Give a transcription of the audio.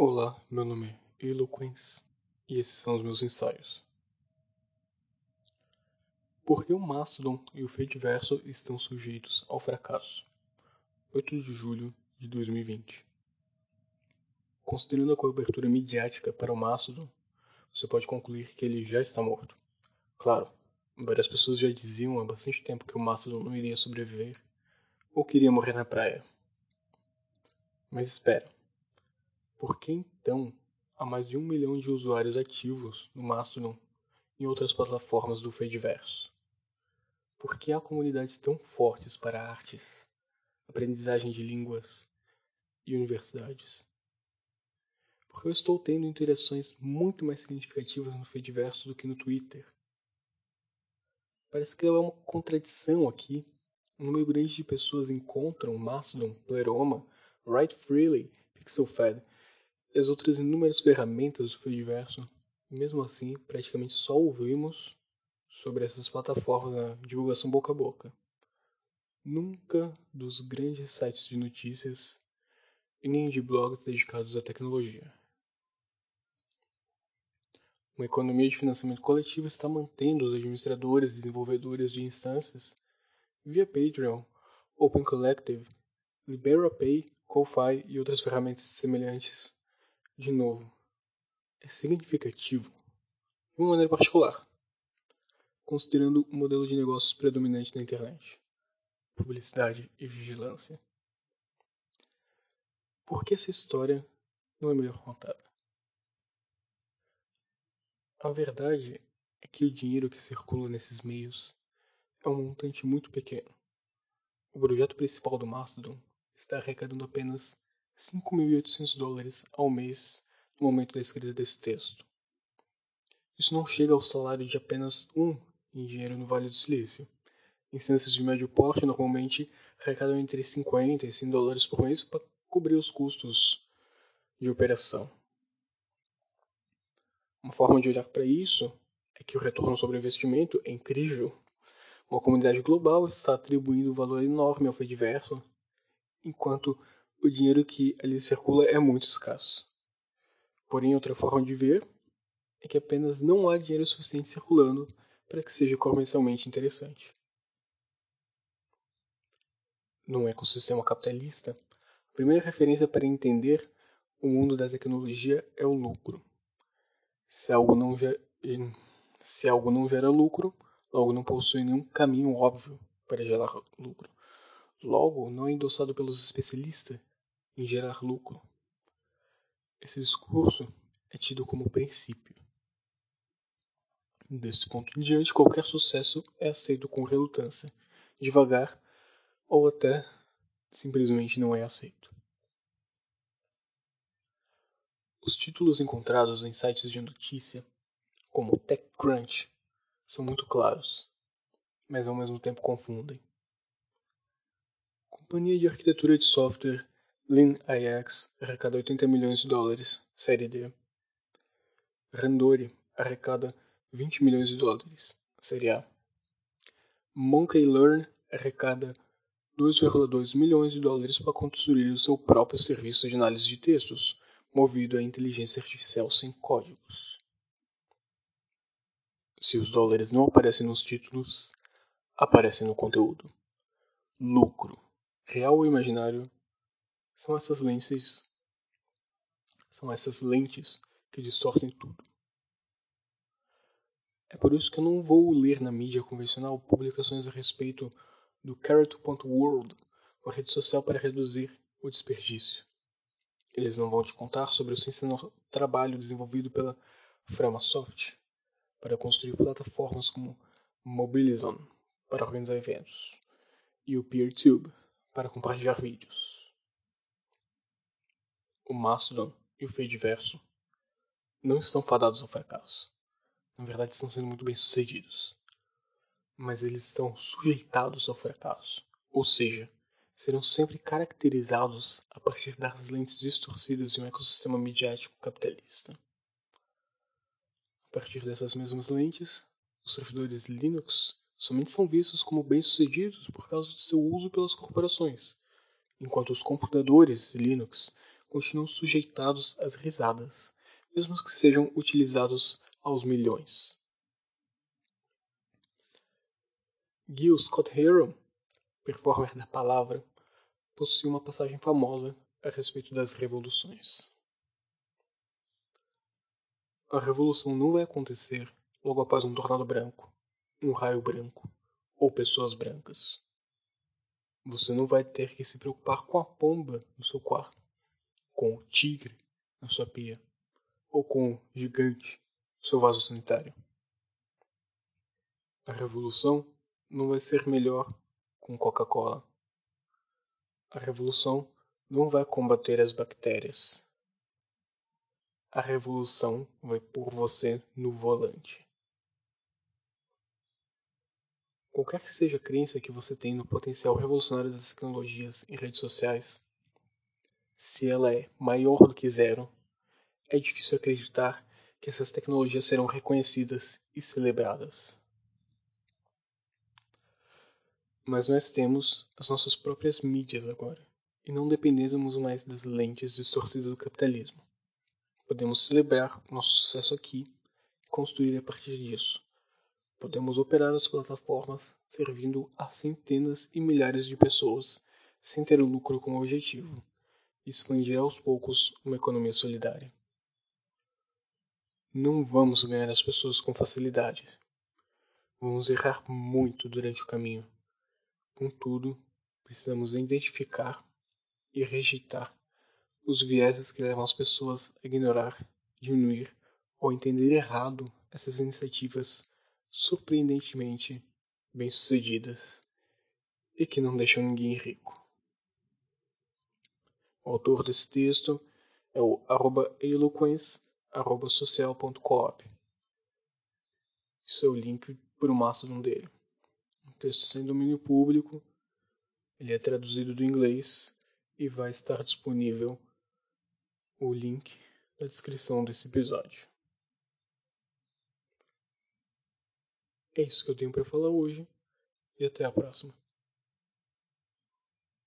Olá, meu nome é Eloquence e esses são os meus ensaios. Por que o Mastodon e o Fediverso estão sujeitos ao fracasso? 8 de julho de 2020. Considerando a cobertura midiática para o Mastodon, você pode concluir que ele já está morto. Claro, várias pessoas já diziam há bastante tempo que o Mastodon não iria sobreviver ou que iria morrer na praia. Mas espera, por que então há mais de um milhão de usuários ativos no Mastodon e outras plataformas do Fediverso? Por que há comunidades tão fortes para artes, aprendizagem de línguas e universidades? Porque eu estou tendo interações muito mais significativas no Fediverso do que no Twitter. Parece que há uma contradição aqui. Um número grande de pessoas encontram Mastodon, Pleroma, Write Freely, PixelFed e as outras inúmeras ferramentas do Fediverso. Mesmo assim, praticamente só ouvimos sobre essas plataformas na divulgação boca a boca. Nunca dos grandes sites de notícias e nem de blogs dedicados à tecnologia. Uma economia de financiamento coletivo está mantendo os administradores e desenvolvedores de instâncias via Patreon, Open Collective, LiberaPay, Ko-Fi e outras ferramentas semelhantes. De novo, é significativo de uma maneira particular, considerando o modelo de negócios predominante na internet: publicidade e vigilância. Por que essa história não é melhor contada? A verdade é que o dinheiro que circula nesses meios é um montante muito pequeno. O projeto principal do Mastodon está arrecadando apenas 5.800 dólares ao mês no momento da escrita desse texto. Isso não chega ao salário de apenas um engenheiro no Vale do Silício. Instâncias de médio porte normalmente arrecadam entre 50 e 100 dólares por mês para cobrir os custos de operação. Uma forma de olhar para isso é que o retorno sobre o investimento é incrível. Uma comunidade global está atribuindo um valor enorme ao Fediverso, enquanto o dinheiro que ali circula é muito escasso. Porém, outra forma de ver é que apenas não há dinheiro suficiente circulando para que seja comercialmente interessante. Num ecossistema capitalista, a primeira referência para entender o mundo da tecnologia é o lucro. Se algo não gera, se algo não gera lucro, logo não possui nenhum caminho óbvio para gerar lucro. Logo, não é endossado pelos especialistas em gerar lucro. Esse discurso é tido como princípio. Deste ponto em diante, qualquer sucesso é aceito com relutância, devagar ou até simplesmente não é aceito. Os títulos encontrados em sites de notícia, como TechCrunch, são muito claros, mas ao mesmo tempo confundem. Companhia de arquitetura de software LeanIX arrecada 80 milhões de dólares, série D. Randori arrecada 20 milhões de dólares, série A. Monkey Learn arrecada 2,2 milhões de dólares para construir o seu próprio serviço de análise de textos, movido a inteligência artificial sem códigos. Se os dólares não aparecem nos títulos, aparecem no conteúdo. Lucro, real ou imaginário, são essas lentes são essas lentes que distorcem tudo. É por isso que eu não vou ler na mídia convencional publicações a respeito do Carrot.world, uma rede social para reduzir o desperdício. Eles não vão te contar sobre o sensacional trabalho desenvolvido pela Framasoft para construir plataformas como Mobilizon para organizar eventos e o PeerTube para compartilhar vídeos. O Mastodon e o Fediverso não estão fadados ao fracasso. Na verdade, estão sendo muito bem sucedidos. Mas eles estão sujeitados ao fracasso. Ou seja, serão sempre caracterizados a partir das lentes distorcidas de um ecossistema midiático capitalista. A partir dessas mesmas lentes, os servidores Linux somente são vistos como bem-sucedidos por causa de seu uso pelas corporações, enquanto os computadores Linux continuam sujeitados às risadas, mesmo que sejam utilizados aos milhões. Gil Scott Heron, performer da palavra, possui uma passagem famosa a respeito das revoluções. A revolução não vai acontecer logo após um tornado branco, um raio branco ou pessoas brancas. Você não vai ter que se preocupar com a pomba no seu quarto, com o tigre na sua pia ou com o gigante no seu vaso sanitário. A revolução não vai ser melhor com Coca-Cola. A revolução não vai combater as bactérias. A revolução vai por você no volante. Qualquer que seja a crença que você tem no potencial revolucionário das tecnologias em redes sociais, se ela é maior do que zero, é difícil acreditar que essas tecnologias serão reconhecidas e celebradas. Mas nós temos as nossas próprias mídias agora, e não dependemos mais das lentes distorcidas do capitalismo. Podemos celebrar nosso sucesso aqui e construir a partir disso Podemos operar as plataformas servindo a centenas e milhares de pessoas sem ter o lucro como objetivo expandir aos poucos uma economia solidária. Não vamos ganhar as pessoas com facilidade. Vamos errar muito durante o caminho. Contudo, precisamos identificar e rejeitar os vieses que levam as pessoas a ignorar, diminuir ou entender errado essas iniciativas surpreendentemente bem-sucedidas e que não deixam ninguém rico. O autor desse texto é o arroba eloquence.social.coop. Isso é o link para o Mastodon dele. O texto sem domínio público, ele é traduzido do inglês e vai estar disponível o link na descrição desse episódio. É isso que eu tenho para falar hoje e até a próxima.